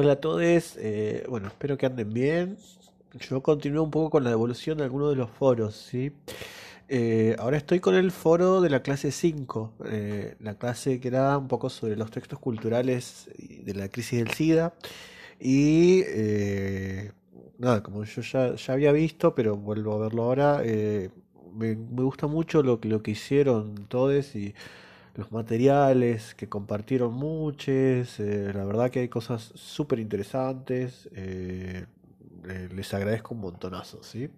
Hola a todos, eh, bueno, espero que anden bien. Yo continúo un poco con la evolución de algunos de los foros, ¿sí? Eh, ahora estoy con el foro de la clase 5, eh, la clase que era un poco sobre los textos culturales de la crisis del SIDA. Y eh, nada, como yo ya, ya había visto, pero vuelvo a verlo ahora, eh, me, gusta mucho lo, lo que hicieron todos y los materiales que compartieron muchos. eh, la verdad que hay cosas súper interesantes. eh, eh, les agradezco un montonazo, ¿sí?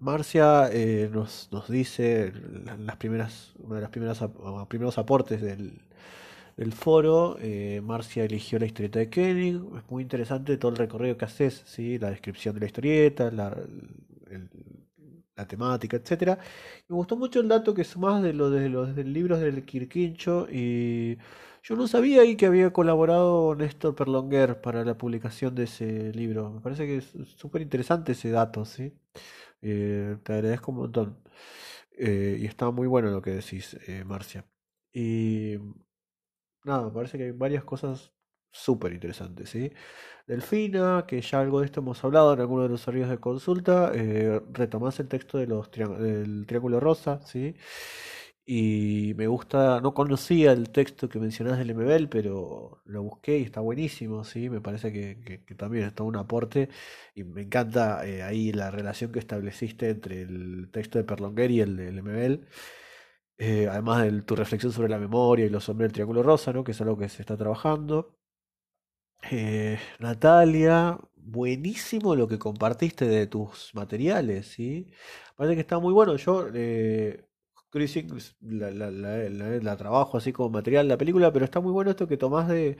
Marcia nos, nos dice la- las primeras, una de las primeras primeros aportes del, del foro. Marcia eligió la historieta de Koenig. Es muy interesante todo el recorrido que haces, ¿sí? La descripción de la historieta, la, la temática, etcétera. Me gustó mucho el dato que sumás de lo de los del libros del Quirquincho y yo no sabía ahí que había colaborado Néstor Perlonguer para la publicación de ese libro. Me parece que es súper interesante ese dato, ¿sí? Eh, te agradezco un montón. Eh, y está muy bueno lo que decís, eh, Marcia. Y nada, me parece que hay varias cosas súper interesantes, ¿sí? Delfina, que ya algo de esto hemos hablado en alguno de los horarios de consulta, eh, retomás el texto del Triángulo Rosa, ¿sí? Y me gusta, no conocía el texto que mencionás del MBL, pero lo busqué y está buenísimo, ¿sí? Me parece que, también está un aporte y me encanta eh, ahí la relación que estableciste entre el texto de Perlonguer y el del MBL. Eh, además de tu reflexión sobre la memoria y los hombres del Triángulo Rosa, ¿no? Que es algo que se está trabajando. Eh, Natalia, buenísimo lo que compartiste de tus materiales, ¿sí? Parece que está muy bueno. Yo, eh, Cruising la, trabajo así como material la película, pero está muy bueno esto que tomás de,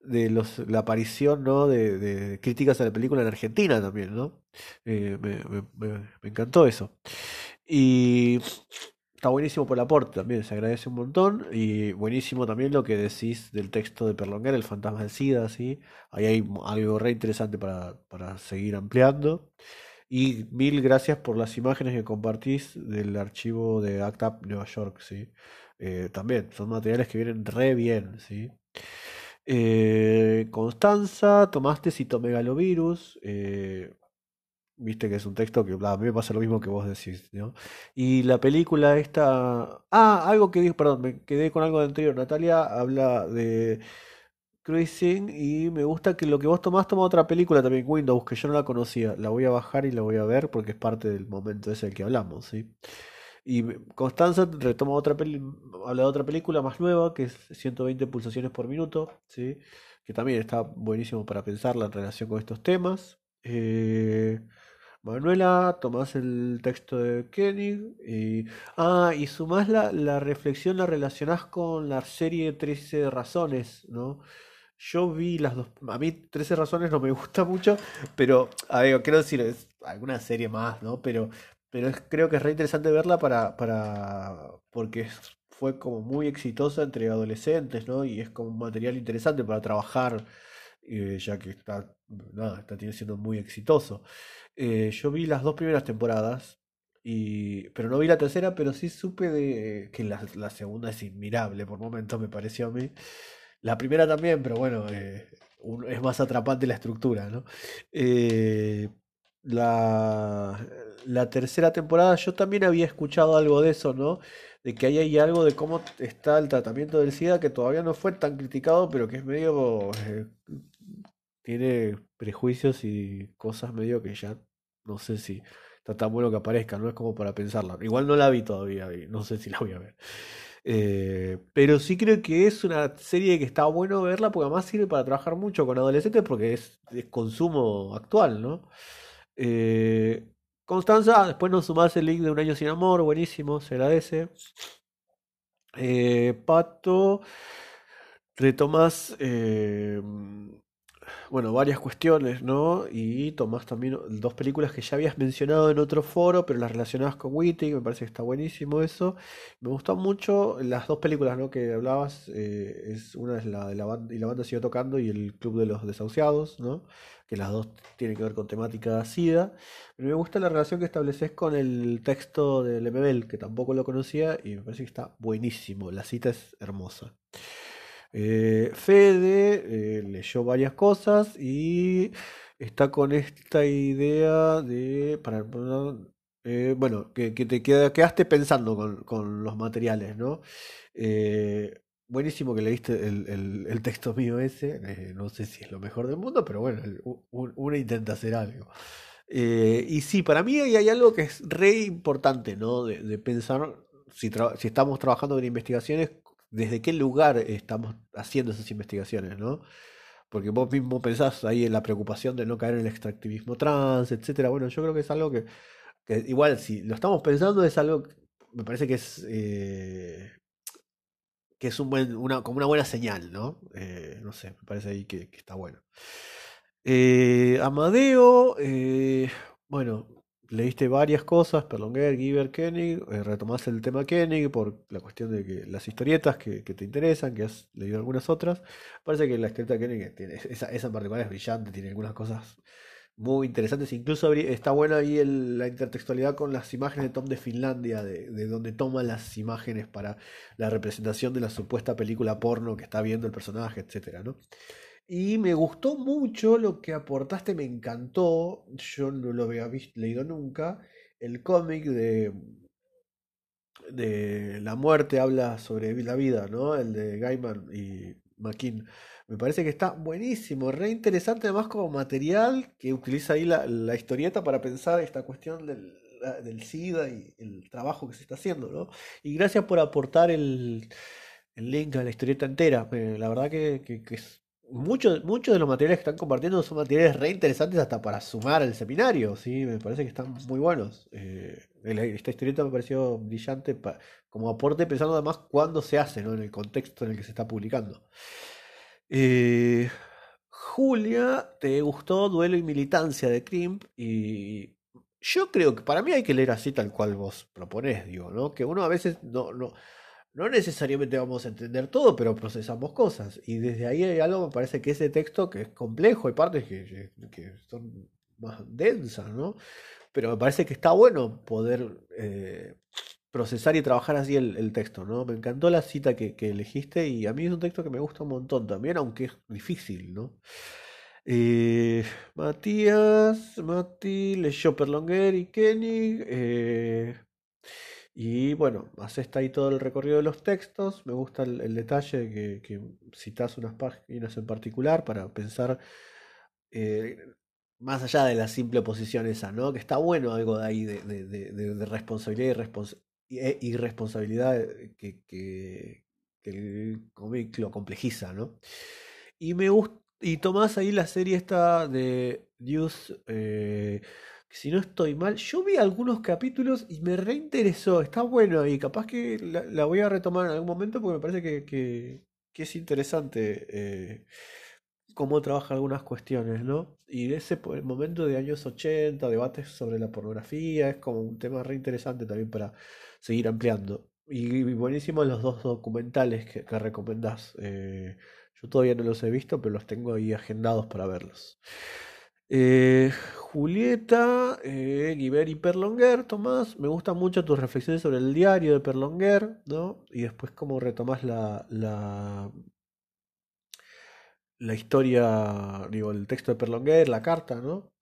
de la aparición, ¿no? De, de críticas a la película en Argentina también, ¿no? Eh, me- me encantó eso. Y Está buenísimo por el aporte también, se agradece un montón. Y buenísimo también lo que decís del texto de Perlonguer, El fantasma del SIDA, ¿sí? Ahí hay algo re interesante para, para seguir ampliando. Y mil gracias por las imágenes que compartís del archivo de ACT UP Nueva York, ¿sí? Eh, también son materiales que vienen re bien, ¿sí? Eh, Constanza, tomaste citomegalovirus. eh, Viste que es un texto que a mí me pasa lo mismo que vos decís, ¿no? Y la película esta... Ah, algo que dijo, perdón, me quedé con algo de anterior. Natalia habla de Cruising y me gusta que lo que vos tomás toma otra película también, Windows, que yo no la conocía. La voy a bajar y la voy a ver porque es parte del momento ese del que hablamos, ¿sí? Y Constanza retoma otra peli, habla de otra película más nueva, que es 120 pulsaciones por minuto, ¿sí? Que también está buenísimo para pensarla en relación con estos temas. Eh, Manuela, tomás el texto de Koenig y, ah, y sumás la, la reflexión, la relacionás con la serie 13 razones, ¿no? Yo vi las dos, a mí 13 razones no me gusta mucho, pero, a quiero decir, es alguna serie más, ¿no? Pero, pero creo que es re interesante verla para, para, porque es- fue como muy exitosa entre adolescentes, ¿no? Y es como un material interesante para trabajar, eh, ya que está, nada, está siendo muy exitoso. Eh, yo vi las dos primeras temporadas, y, pero no vi la tercera, pero sí supe de que la, la segunda es inmirable por momentos, me pareció a mí. La primera también, pero bueno, eh, es más atrapante la estructura, ¿no? Eh, la, la tercera temporada, yo también había escuchado algo de eso, ¿no? De que ahí hay algo de cómo está el tratamiento del SIDA que todavía no fue tan criticado, pero que es medio, tiene prejuicios y cosas medio que ya no sé si está tan bueno que aparezca, no es como para pensarla. Igual no la vi todavía no sé si la voy a ver. Eh, pero sí creo que es una serie que está bueno verla porque además sirve para trabajar mucho con adolescentes porque es, es consumo actual, ¿no? Eh, Constanza, después nos sumás el link de Un año sin amor, buenísimo, se agradece. Eh, Pato, retomás eh, bueno, varias cuestiones, ¿no? Y tomás también dos películas que ya habías mencionado en otro foro, pero las relacionadas con Wittig, me parece que está buenísimo eso. Me gustan mucho las dos películas, ¿no? que hablabas, eh, es una es la de la banda y la banda siguió tocando y el Club de los Desahuciados, ¿no? Que las dos tienen que ver con temática SIDA. Pero me gusta la relación que estableces con el texto de Lemebel, que tampoco lo conocía y me parece que está buenísimo. La cita es hermosa. Eh, Fede leyó varias cosas y está con esta idea de, para, bueno, que, te quedaste pensando con, los materiales, ¿no? buenísimo que leíste el, el, texto mío ese, no sé si es lo mejor del mundo, pero bueno, uno intenta hacer algo. Eh, y sí, para mí hay, algo que es re importante, ¿no? De, pensar si, si, estamos trabajando en investigaciones, desde qué lugar estamos haciendo esas investigaciones, ¿no? Porque vos mismo pensás ahí en la preocupación de no caer en el extractivismo trans, etcétera. Bueno, yo creo que es algo que, igual, si lo estamos pensando, es algo que me parece que es eh, que es un buen, una, como una buena señal, ¿no? Eh, no sé, me parece ahí que está bueno. Eh, Amadeo, eh, bueno, leíste varias cosas, Perlonger, Giver, Koenig, eh, retomaste el tema Koenig por la cuestión de que las historietas que, te interesan, que has leído algunas otras. Parece que la historieta Koenig, tiene, esa, esa en es brillante, tiene algunas cosas muy interesantes. Incluso está buena ahí la intertextualidad con las imágenes de Tom de Finlandia, de, de, donde toma las imágenes para la representación de la supuesta película porno que está viendo el personaje, etcétera, ¿no? Y me gustó mucho lo que aportaste, me encantó. Yo no lo había visto, leído nunca. El cómic de, de La muerte habla sobre la vida, ¿no? El de Gaiman y McKean. Me parece que está buenísimo, re interesante además como material que utiliza ahí la, historieta para pensar esta cuestión del, del, SIDA y el trabajo que se está haciendo, ¿no? Y gracias por aportar el, el link a la historieta entera. la verdad que, que es muchos muchos de los materiales que están compartiendo son materiales re interesantes hasta para sumar al seminario, ¿sí? Me parece que están muy buenos. Eh, esta historieta me pareció brillante como aporte, pensando además cuándo se hace, ¿no? En el contexto en el que se está publicando. Eh, Julia, ¿te gustó Duelo y Militancia de Crimp? Y yo creo que para mí hay que leer así tal cual vos proponés, digo, ¿no? Que uno a veces no, no necesariamente vamos a entender todo, pero procesamos cosas. Y desde ahí hay algo, me parece que ese texto que es complejo, hay partes que, son más densas, ¿no? Pero me parece que está bueno poder eh, procesar y trabajar así el, texto, ¿no? Me encantó la cita que, elegiste y a mí es un texto que me gusta un montón también, aunque es difícil, ¿no? Eh, Matías, Mati, leyó y Kenny. Eh, y bueno, haces ahí todo el recorrido de los textos. Me gusta el, detalle que, citas unas páginas en particular para pensar eh, más allá de la simple oposición esa, ¿no? Que está bueno algo de ahí de, responsabilidad y e irresponsabilidad que, que, el cómic lo complejiza, ¿no? Y me gusta. Y tomás ahí la serie esta de. Eh, si no estoy mal, yo vi algunos capítulos y me reinteresó, está bueno y capaz que la, voy a retomar en algún momento porque me parece que, que, es interesante eh, cómo trabaja algunas cuestiones, ¿no? Y ese momento de años 80, debates sobre la pornografía, es como un tema reinteresante también para seguir ampliando. Y, buenísimo los dos documentales que, que recomendás. Eh, yo todavía no los he visto, pero los tengo ahí agendados para verlos. Eh, Julieta, eh, y Perlonguer, Tomás, me gustan mucho tus reflexiones sobre el diario de Perlonguer, ¿no? Y después cómo retomas la, la, la historia, digo, el texto de Perlonguer, la carta, ¿no?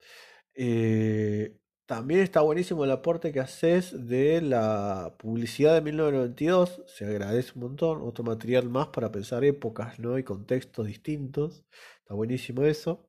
Eh, también está buenísimo el aporte que haces de la publicidad de 1992, se agradece un montón, otro material más para pensar épocas, ¿no? Y contextos distintos, está buenísimo eso.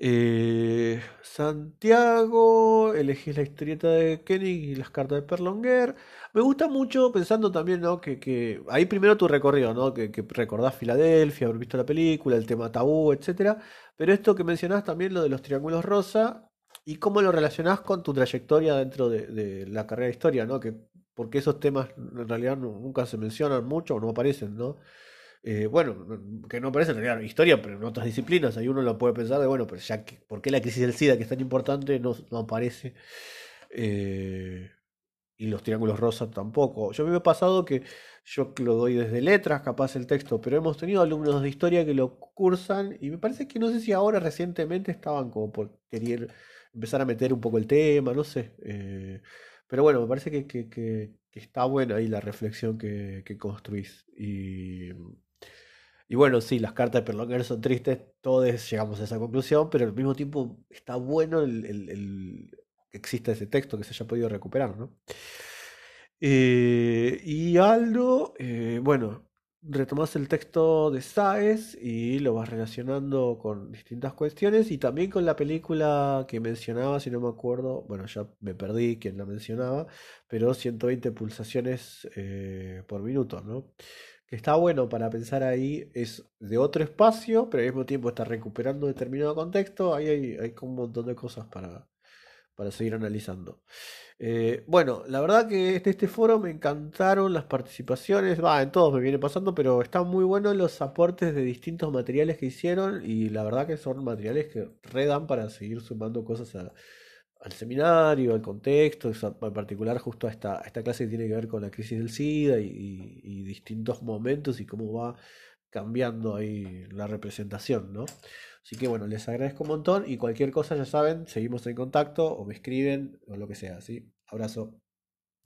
Eh, Santiago, elegís la historieta de Kenny y las cartas de Perlonguer. Me gusta mucho pensando también, ¿no? Que, ahí primero tu recorrido, ¿no? Que, recordás Filadelfia, haber visto la película, el tema tabú, etcétera. Pero esto que mencionás también, lo de los triángulos rosa, y cómo lo relacionás con tu trayectoria dentro de, la carrera de historia, ¿no? Que, porque esos temas en realidad nunca se mencionan mucho o no aparecen, ¿no? Eh, bueno, que no parece en realidad historia, pero en otras disciplinas, ahí uno lo puede pensar de, bueno, pero ya que, ¿por qué la crisis del SIDA, que es tan importante, no, aparece? Eh, y los triángulos rosas tampoco. Yo me he pasado que yo lo doy desde letras, capaz el texto, pero hemos tenido alumnos de historia que lo cursan y me parece que no sé si ahora recientemente estaban como por querer empezar a meter un poco el tema, no sé. Eh, pero bueno, me parece que, que, está buena ahí la reflexión que, construís. Y bueno, sí, las cartas de Perlonger son tristes, todos llegamos a esa conclusión, pero al mismo tiempo está bueno el, el- el- que exista ese texto, que se haya podido recuperar, ¿no? Eh, y Aldo, eh, bueno, retomas el texto de Sáez y lo vas relacionando con distintas cuestiones y también con la película que mencionaba, si no me acuerdo, bueno, ya me perdí quién la mencionaba, pero 120 pulsaciones eh, por minuto, ¿no? Que está bueno para pensar ahí, es de otro espacio, pero al mismo tiempo está recuperando determinado contexto, ahí hay, hay un montón de cosas para, para seguir analizando. Eh, bueno, la verdad que en este foro me encantaron las participaciones, va, en todos me viene pasando, pero están muy buenos los aportes de distintos materiales que hicieron y la verdad que son materiales que redan para seguir sumando cosas a- al seminario, al contexto, en particular justo a esta, esta clase que tiene que ver con la crisis del SIDA y distintos momentos y cómo va cambiando ahí la representación, ¿no? Así que bueno, les agradezco un montón y cualquier cosa ya saben, seguimos en contacto o me escriben o lo que sea, ¿sí? Abrazo.